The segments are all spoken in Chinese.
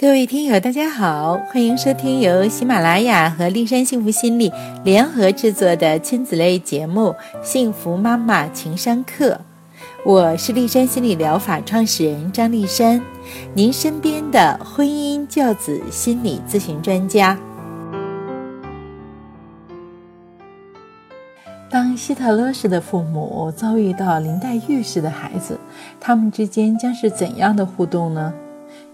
各位听友，大家好，欢迎收听由喜马拉雅和丽山幸福心理联合制作的亲子类节目《幸福妈妈情商课》。我是丽山心理疗法创始人张丽山，您身边的婚姻教子心理咨询专家。当希特勒式的父母遭遇到林黛玉式的孩子，他们之间将是怎样的互动呢？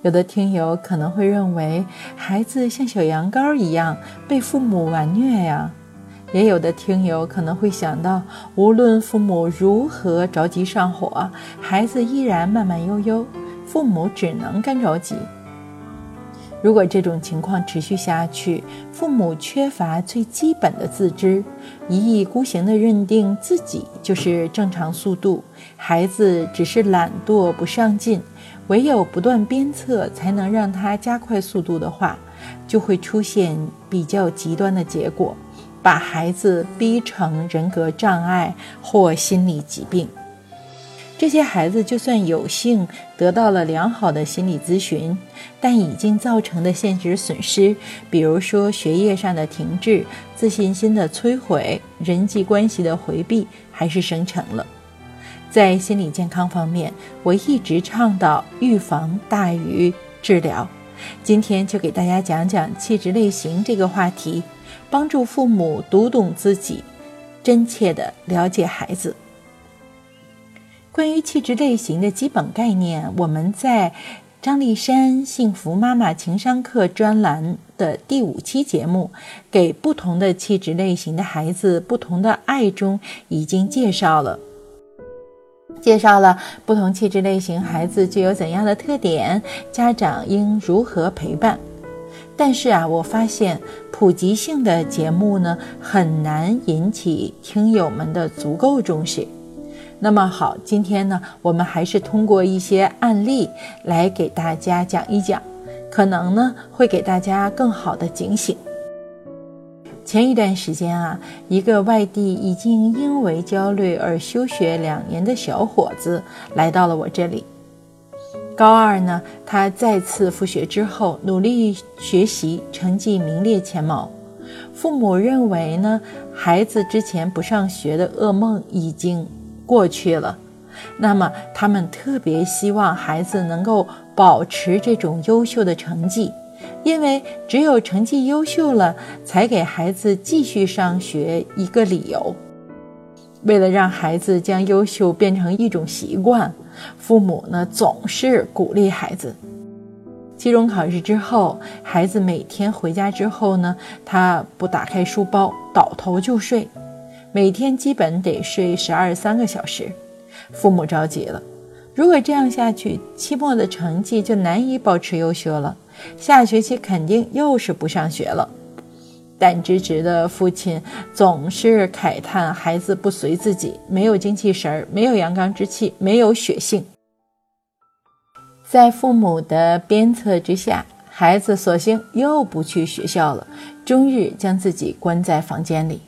有的听友可能会认为孩子像小羊羔一样被父母玩虐呀，也有的听友可能会想到，无论父母如何着急上火，孩子依然慢慢悠悠，父母只能干着急。如果这种情况持续下去，父母缺乏最基本的自知，一意孤行地认定自己就是正常速度，孩子只是懒惰不上进。唯有不断鞭策，才能让他加快速度的话，就会出现比较极端的结果，把孩子逼成人格障碍或心理疾病。这些孩子就算有幸得到了良好的心理咨询，但已经造成的现实损失，比如说学业上的停滞、自信心的摧毁、人际关系的回避，还是生成了。在心理健康方面，我一直倡导预防大于治疗。今天就给大家讲讲气质类型这个话题，帮助父母读懂自己，真切的了解孩子。关于气质类型的基本概念，我们在张丽珊幸福妈妈情商课专栏的第五期节目《给不同的气质类型的孩子不同的爱》中已经介绍了。介绍了不同气质类型孩子具有怎样的特点，家长应如何陪伴。但是啊，我发现普及性的节目呢，很难引起听友们的足够重视。那么好，今天呢，我们还是通过一些案例来给大家讲一讲，可能呢会给大家更好的警醒。前一段时间啊，一个外地已经因为焦虑而休学两年的小伙子来到了我这里。高二呢，他再次复学之后，努力学习，成绩名列前茅。父母认为呢，孩子之前不上学的噩梦已经过去了，那么他们特别希望孩子能够保持这种优秀的成绩。因为只有成绩优秀了，才给孩子继续上学一个理由。为了让孩子将优秀变成一种习惯，父母呢总是鼓励孩子。期中考试之后，孩子每天回家之后呢，他不打开书包，倒头就睡，每天基本得睡十二三个小时。父母着急了，如果这样下去，期末的成绩就难以保持优秀了。下学期肯定又是不上学了，但直直的父亲总是慨叹孩子不随自己，没有精气神儿，没有阳刚之气，没有血性。在父母的鞭策之下，孩子索性又不去学校了，终日将自己关在房间里。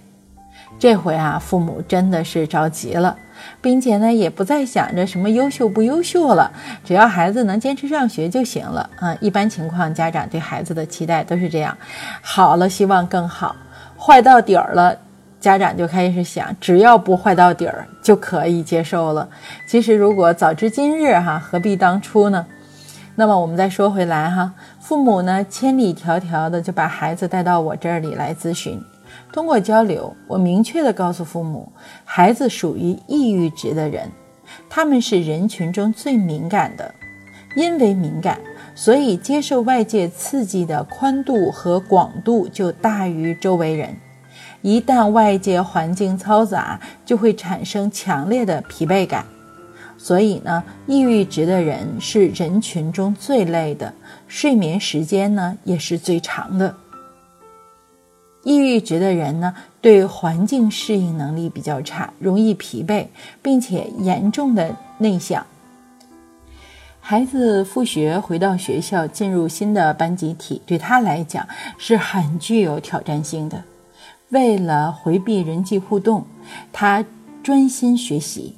这回啊，父母真的是着急了。并且呢，也不再想着什么优秀不优秀了，只要孩子能坚持上学就行了啊。一般情况，家长对孩子的期待都是这样：好了，希望更好；坏到底儿了，家长就开始想，只要不坏到底儿就可以接受了。其实，如果早知今日哈，何必当初呢？那么我们再说回来哈，父母呢，千里迢迢的就把孩子带到我这里来咨询。通过交流，我明确地告诉父母，孩子属于抑郁值的人，他们是人群中最敏感的，因为敏感，所以接受外界刺激的宽度和广度就大于周围人。一旦外界环境嘈杂，就会产生强烈的疲惫感。所以呢，抑郁值的人是人群中最累的，睡眠时间呢也是最长的。抑郁值的人呢，对环境适应能力比较差，容易疲惫，并且严重的内向。孩子复学回到学校，进入新的班集体，对他来讲是很具有挑战性的。为了回避人际互动，他专心学习。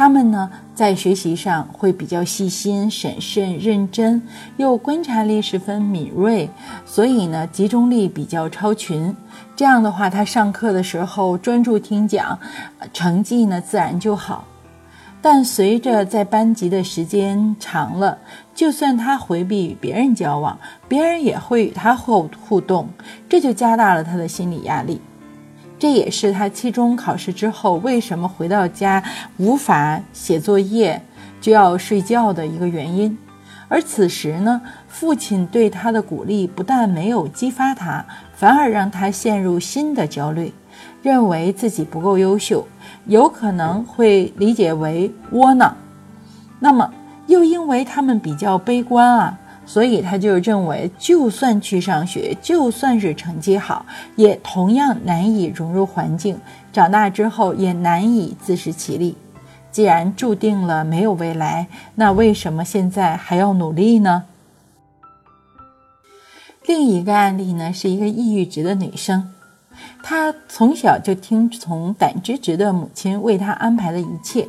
他们呢，在学习上会比较细心、审慎、认真，又观察力十分敏锐，所以呢，集中力比较超群。这样的话，他上课的时候专注听讲，成绩呢自然就好。但随着在班级的时间长了，就算他回避与别人交往，别人也会与他互互动，这就加大了他的心理压力。这也是他期中考试之后为什么回到家无法写作业就要睡觉的一个原因。而此时呢，父亲对他的鼓励不但没有激发他，反而让他陷入新的焦虑，认为自己不够优秀，有可能会理解为窝囊。那么，又因为他们比较悲观啊。所以他就认为，就算去上学，就算是成绩好，也同样难以融入环境，长大之后也难以自食其力。既然注定了没有未来，那为什么现在还要努力呢？另一个案例呢，是一个抑郁值的女生，她从小就听从胆汁值的母亲为她安排的一切。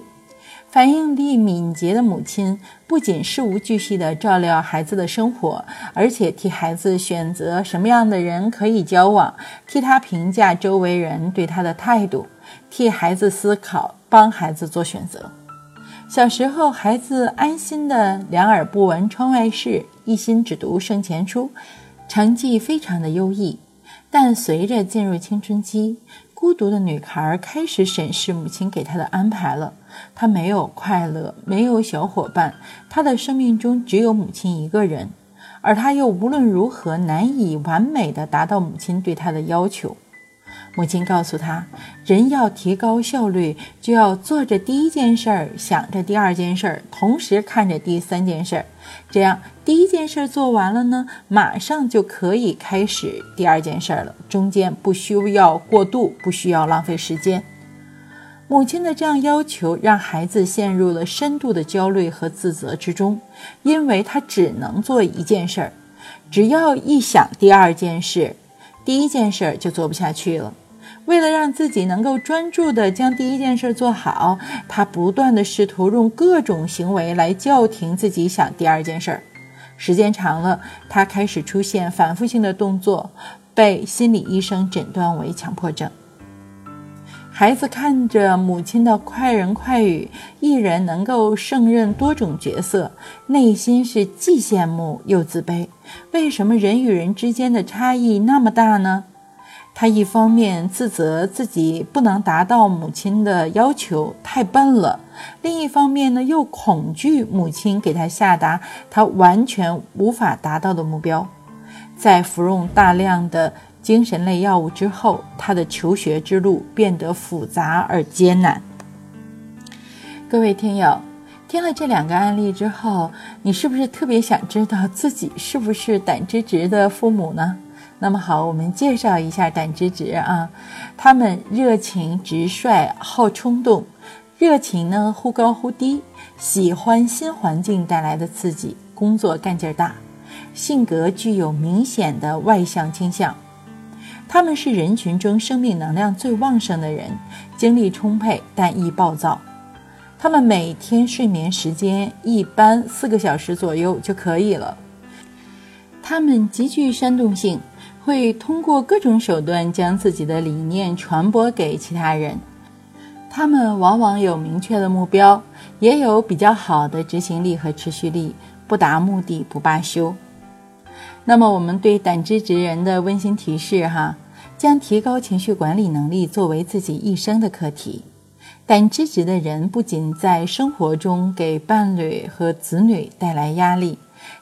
反应力敏捷的母亲不仅事无巨细地照料孩子的生活，而且替孩子选择什么样的人可以交往，替他评价周围人对他的态度，替孩子思考，帮孩子做选择。小时候，孩子安心的两耳不闻窗外事，一心只读圣贤书，成绩非常的优异。但随着进入青春期，孤独的女孩开始审视母亲给她的安排了。她没有快乐，没有小伙伴，她的生命中只有母亲一个人，而她又无论如何难以完美的达到母亲对她的要求。母亲告诉他，人要提高效率，就要做着第一件事儿，想着第二件事儿，同时看着第三件事儿。这样，第一件事儿做完了呢，马上就可以开始第二件事儿了，中间不需要过渡，不需要浪费时间。母亲的这样要求，让孩子陷入了深度的焦虑和自责之中，因为他只能做一件事儿，只要一想第二件事，第一件事儿就做不下去了。为了让自己能够专注地将第一件事做好，他不断地试图用各种行为来叫停自己想第二件事儿。时间长了，他开始出现反复性的动作，被心理医生诊断为强迫症。孩子看着母亲的快人快语，一人能够胜任多种角色，内心是既羡慕又自卑。为什么人与人之间的差异那么大呢？他一方面自责自己不能达到母亲的要求，太笨了；另一方面呢，又恐惧母亲给他下达他完全无法达到的目标。在服用大量的精神类药物之后，他的求学之路变得复杂而艰难。各位听友，听了这两个案例之后，你是不是特别想知道自己是不是胆汁值的父母呢？那么好，我们介绍一下胆汁质啊。他们热情直率，好冲动，热情呢忽高忽低，喜欢新环境带来的刺激，工作干劲儿大，性格具有明显的外向倾向。他们是人群中生命能量最旺盛的人，精力充沛但易暴躁。他们每天睡眠时间一般四个小时左右就可以了。他们极具煽动性。会通过各种手段将自己的理念传播给其他人。他们往往有明确的目标，也有比较好的执行力和持续力，不达目的不罢休。那么，我们对胆汁值人的温馨提示哈，将提高情绪管理能力作为自己一生的课题。胆汁值的人不仅在生活中给伴侣和子女带来压力。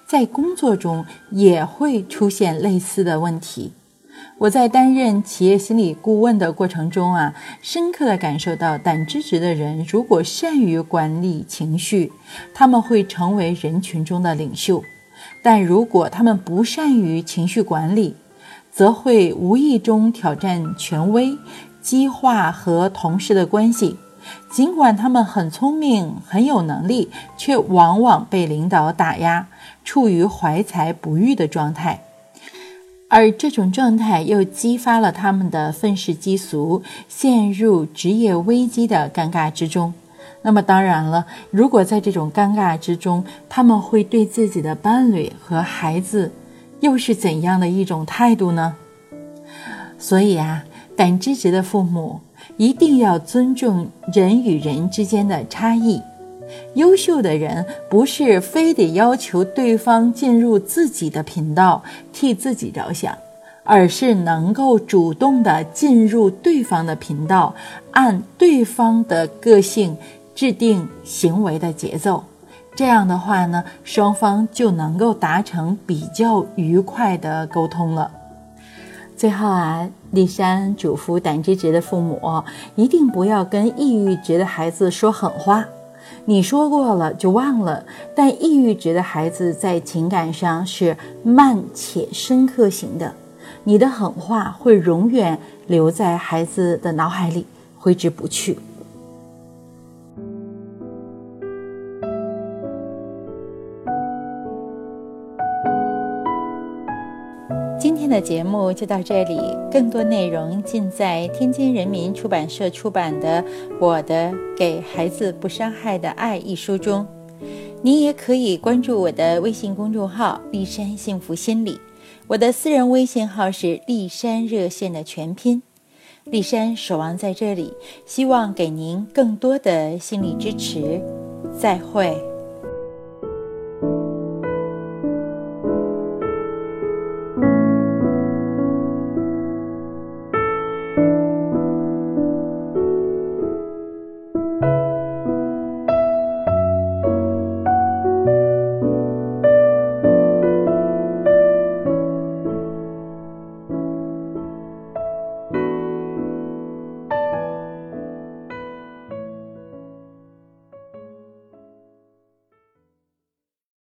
在工作中也会出现类似的问题。我在担任企业心理顾问的过程中啊，深刻的感受到，胆汁值的人如果善于管理情绪，他们会成为人群中的领袖；但如果他们不善于情绪管理，则会无意中挑战权威，激化和同事的关系。尽管他们很聪明、很有能力，却往往被领导打压。处于怀才不遇的状态，而这种状态又激发了他们的愤世嫉俗，陷入职业危机的尴尬之中。那么当然了，如果在这种尴尬之中，他们会对自己的伴侣和孩子，又是怎样的一种态度呢？所以啊，胆知值的父母一定要尊重人与人之间的差异。优秀的人不是非得要求对方进入自己的频道，替自己着想。而是能够主动的进入对方的频道，按对方的个性制定行为的节奏，这样的话呢，双方就能够达成比较愉快的沟通了。最后啊，丽珊嘱咐胆汁值的父母，一定不要跟抑郁值的孩子说狠话，你说过了就忘了。但抑郁值的孩子在情感上是慢且深刻型的。你的狠话会永远留在孩子的脑海里，挥之不去。天的节目就到这里，更多内容尽在天津人民出版社出版的《我的给孩子不伤害的爱》一书中。你也可以关注我的微信公众号“立山幸福心理”。我的私人微信号是立山热线的全拼，立山守望在这里，希望给您更多的心理支持。再会。